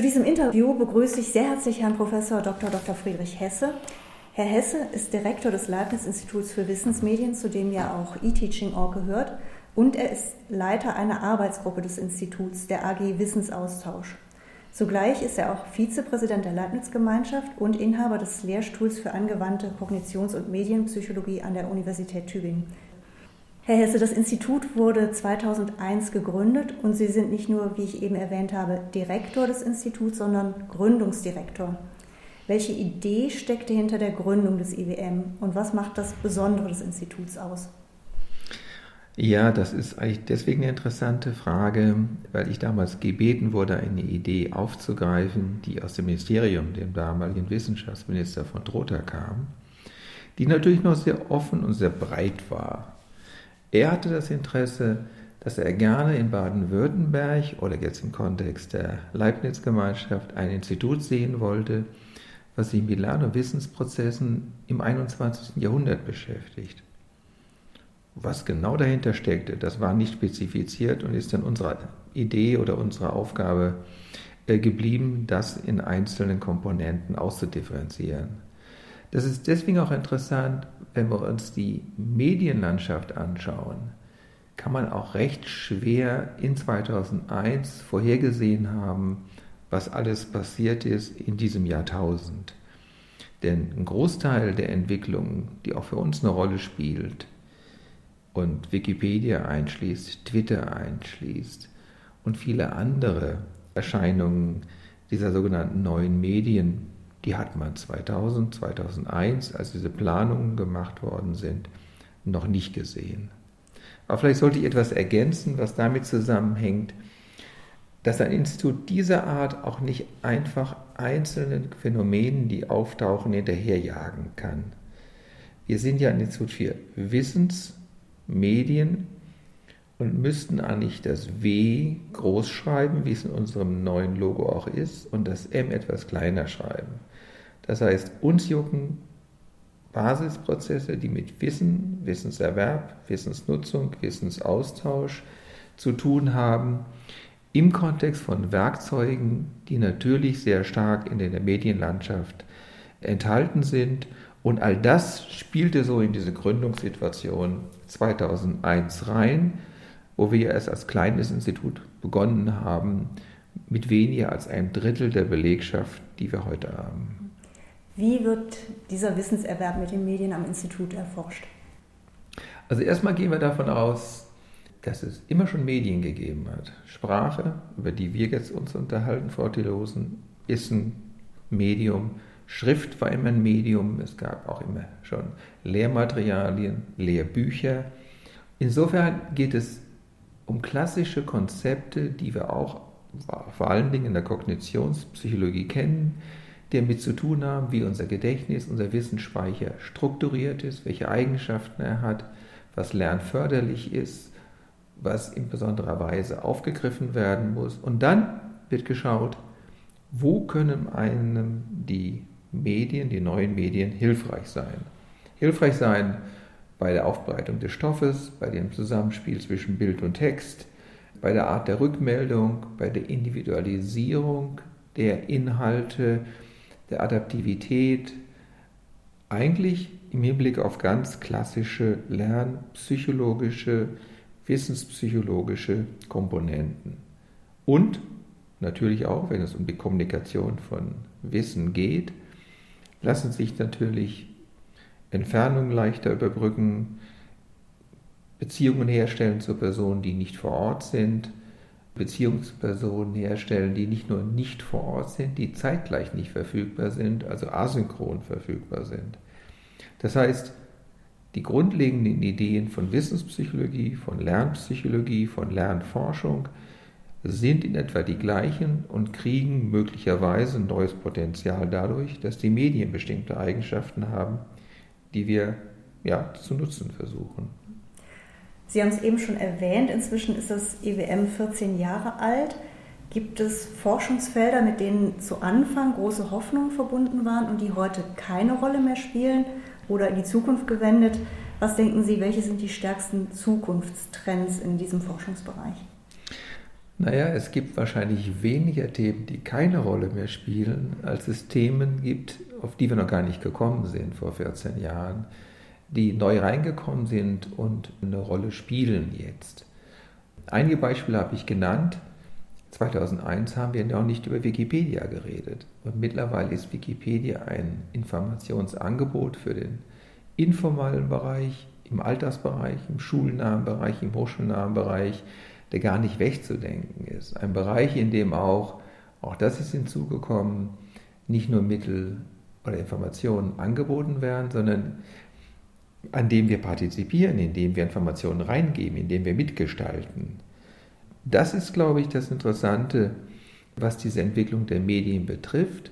Zu diesem Interview begrüße ich sehr herzlich Herrn Professor Dr. Dr. Friedrich Hesse. Herr Hesse ist Direktor des Leibniz-Instituts für Wissensmedien, zu dem ja auch eTeaching.org gehört, und er ist Leiter einer Arbeitsgruppe des Instituts, der AG Wissensaustausch. Zugleich ist er auch Vizepräsident der Leibniz-Gemeinschaft und Inhaber des Lehrstuhls für angewandte Kognitions- und Medienpsychologie an der Universität Tübingen. Herr Hesse, das Institut wurde 2001 gegründet und Sie sind nicht nur, wie ich eben erwähnt habe, Direktor des Instituts, sondern Gründungsdirektor. Welche Idee steckte hinter der Gründung des IWM und was macht das Besondere des Instituts aus? Ja, das ist eigentlich deswegen eine interessante Frage, weil ich damals gebeten wurde, eine Idee aufzugreifen, die aus dem Ministerium, dem damaligen Wissenschaftsminister von Trotha kam, die natürlich noch sehr offen und sehr breit war. Er hatte das Interesse, dass er gerne in Baden-Württemberg oder jetzt im Kontext der Leibniz-Gemeinschaft ein Institut sehen wollte, was sich mit Lern- und Wissensprozessen im 21. Jahrhundert beschäftigt. Was genau dahinter steckte, das war nicht spezifiziert und ist dann unsere Idee oder unsere Aufgabe äh, geblieben, das in einzelnen Komponenten auszudifferenzieren. Das ist deswegen auch interessant, wenn wir uns die Medienlandschaft anschauen, kann man auch recht schwer in 2001 vorhergesehen haben, was alles passiert ist in diesem Jahrtausend. Denn ein Großteil der Entwicklung, die auch für uns eine Rolle spielt und Wikipedia einschließt, Twitter einschließt und viele andere Erscheinungen dieser sogenannten neuen Medien, die hat man 2000, 2001, als diese Planungen gemacht worden sind, noch nicht gesehen. Aber vielleicht sollte ich etwas ergänzen, was damit zusammenhängt, dass ein Institut dieser Art auch nicht einfach einzelnen Phänomenen, die auftauchen, hinterherjagen kann. Wir sind ja ein Institut für Wissensmedien und müssten eigentlich das W groß schreiben, wie es in unserem neuen Logo auch ist, und das M etwas kleiner schreiben. Das heißt, uns jucken Basisprozesse, die mit Wissen, Wissenserwerb, Wissensnutzung, Wissensaustausch zu tun haben, im Kontext von Werkzeugen, die natürlich sehr stark in der Medienlandschaft enthalten sind. Und all das spielte so in diese Gründungssituation 2001 rein, wo wir erst als kleines Institut begonnen haben, mit weniger als einem Drittel der Belegschaft, die wir heute haben. Wie wird dieser Wissenserwerb mit den Medien am Institut erforscht? Also erstmal gehen wir davon aus, dass es immer schon Medien gegeben hat. Sprache, über die wir jetzt uns unterhalten, Frau Tilosen, ist ein Medium. Schrift war immer ein Medium. Es gab auch immer schon Lehrmaterialien, Lehrbücher. Insofern geht es um klassische Konzepte, die wir auch vor allen Dingen in der Kognitionspsychologie kennen, damit zu tun haben, wie unser Gedächtnis, unser Wissensspeicher strukturiert ist, welche Eigenschaften er hat, was lernförderlich ist, was in besonderer Weise aufgegriffen werden muss. Und dann wird geschaut, wo können einem die Medien, die neuen Medien hilfreich sein. Hilfreich sein bei der Aufbereitung des Stoffes, bei dem Zusammenspiel zwischen Bild und Text, bei der Art der Rückmeldung, bei der Individualisierung der Inhalte, der Adaptivität eigentlich im Hinblick auf ganz klassische lernpsychologische, wissenspsychologische Komponenten. Und natürlich auch, wenn es um die Kommunikation von Wissen geht, lassen sich natürlich Entfernungen leichter überbrücken, Beziehungen herstellen zu Personen, die nicht vor Ort sind, Beziehungspersonen herstellen, die nicht nur nicht vor Ort sind, die zeitgleich nicht verfügbar sind, also asynchron verfügbar sind. Das heißt, die grundlegenden Ideen von Wissenspsychologie, von Lernpsychologie, von Lernforschung sind in etwa die gleichen und kriegen möglicherweise ein neues Potenzial dadurch, dass die Medien bestimmte Eigenschaften haben, die wir ja, zu nutzen versuchen. Sie haben es eben schon erwähnt, inzwischen ist das EWM 14 Jahre alt. Gibt es Forschungsfelder, mit denen zu Anfang große Hoffnungen verbunden waren und die heute keine Rolle mehr spielen oder in die Zukunft gewendet? Was denken Sie, welche sind die stärksten Zukunftstrends in diesem Forschungsbereich? Naja, es gibt wahrscheinlich weniger Themen, die keine Rolle mehr spielen, als es Themen gibt, auf die wir noch gar nicht gekommen sind vor 14 Jahren, die neu reingekommen sind und eine Rolle spielen jetzt. Einige Beispiele habe ich genannt. 2001 haben wir noch nicht über Wikipedia geredet. Und mittlerweile ist Wikipedia ein Informationsangebot für den informellen Bereich, im Altersbereich, im schulnahen Bereich, im hochschulnahen Bereich, der gar nicht wegzudenken ist. Ein Bereich, in dem auch, auch das ist hinzugekommen, nicht nur Mittel oder Informationen angeboten werden, sondern an dem wir partizipieren, in dem wir Informationen reingeben, in dem wir mitgestalten. Das ist, glaube ich, das Interessante, was diese Entwicklung der Medien betrifft.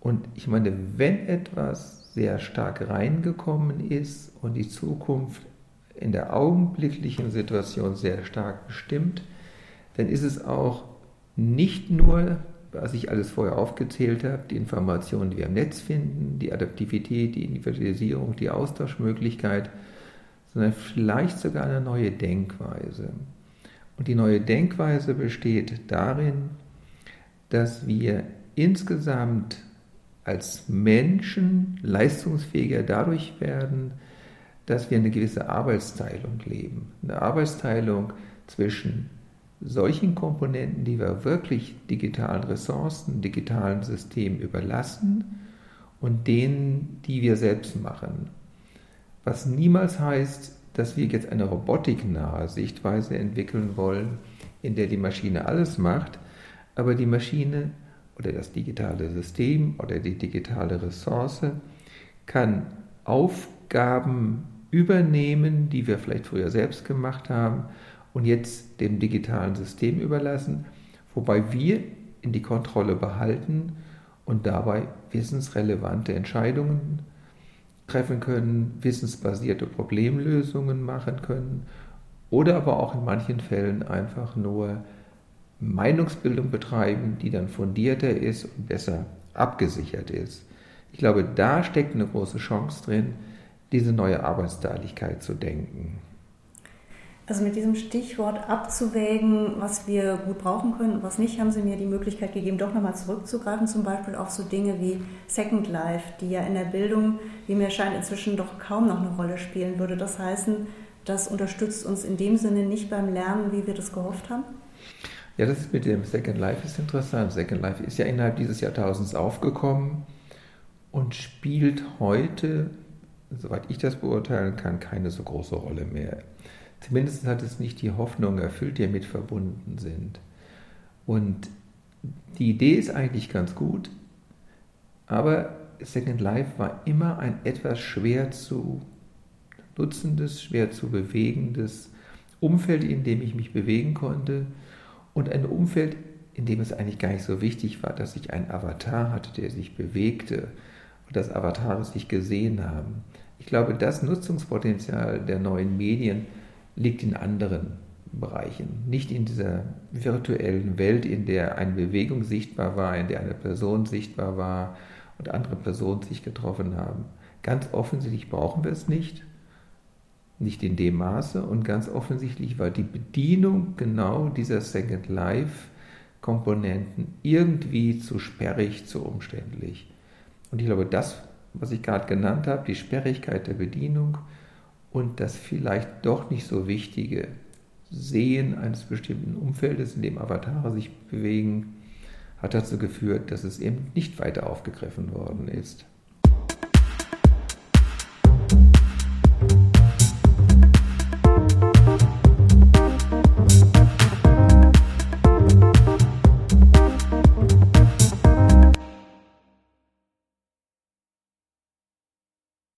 Und ich meine, wenn etwas sehr stark reingekommen ist und die Zukunft in der augenblicklichen Situation sehr stark bestimmt, dann ist es auch nicht nur, was ich alles vorher aufgezählt habe, die Informationen, die wir im Netz finden, die Adaptivität, die Individualisierung, die Austauschmöglichkeit, sondern vielleicht sogar eine neue Denkweise. Und die neue Denkweise besteht darin, dass wir insgesamt als Menschen leistungsfähiger dadurch werden, dass wir eine gewisse Arbeitsteilung leben. Eine Arbeitsteilung zwischen solchen Komponenten, die wir wirklich digitalen Ressourcen, digitalen Systemen überlassen und denen, die wir selbst machen. Was niemals heißt, dass wir jetzt eine robotiknahe Sichtweise entwickeln wollen, in der die Maschine alles macht, aber die Maschine oder das digitale System oder die digitale Ressource kann Aufgaben übernehmen, die wir vielleicht früher selbst gemacht haben und jetzt dem digitalen System überlassen, wobei wir in die Kontrolle behalten und dabei wissensrelevante Entscheidungen treffen können, wissensbasierte Problemlösungen machen können oder aber auch in manchen Fällen einfach nur Meinungsbildung betreiben, die dann fundierter ist und besser abgesichert ist. Ich glaube, da steckt eine große Chance drin, diese neue Arbeitsteiligkeit zu denken. Also mit diesem Stichwort abzuwägen, was wir gut brauchen können und was nicht, haben Sie mir die Möglichkeit gegeben, doch nochmal zurückzugreifen, zum Beispiel auf so Dinge wie Second Life, die ja in der Bildung, wie mir scheint, inzwischen doch kaum noch eine Rolle spielen würde. Das heißen, das unterstützt uns in dem Sinne nicht beim Lernen, wie wir das gehofft haben? Ja, das ist mit dem Second Life ist interessant. Second Life ist ja innerhalb dieses Jahrtausends aufgekommen und spielt heute, soweit ich das beurteilen kann, keine so große Rolle mehr. Zumindest hat es nicht die Hoffnung erfüllt, die damit verbunden sind. Und die Idee ist eigentlich ganz gut, aber Second Life war immer ein etwas schwer zu nutzendes, schwer zu bewegendes Umfeld, in dem ich mich bewegen konnte und ein Umfeld, in dem es eigentlich gar nicht so wichtig war, dass ich einen Avatar hatte, der sich bewegte und dass Avatare sich gesehen haben. Ich glaube, das Nutzungspotenzial der neuen Medien liegt in anderen Bereichen, nicht in dieser virtuellen Welt, in der eine Bewegung sichtbar war, in der eine Person sichtbar war und andere Personen sich getroffen haben. Ganz offensichtlich brauchen wir es nicht, nicht in dem Maße und ganz offensichtlich war die Bedienung genau dieser Second Life Komponenten irgendwie zu sperrig, zu umständlich. Und ich glaube, das, was ich gerade genannt habe, die Sperrigkeit der Bedienung, und das vielleicht doch nicht so wichtige Sehen eines bestimmten Umfeldes, in dem Avatare sich bewegen, hat dazu geführt, dass es eben nicht weiter aufgegriffen worden ist.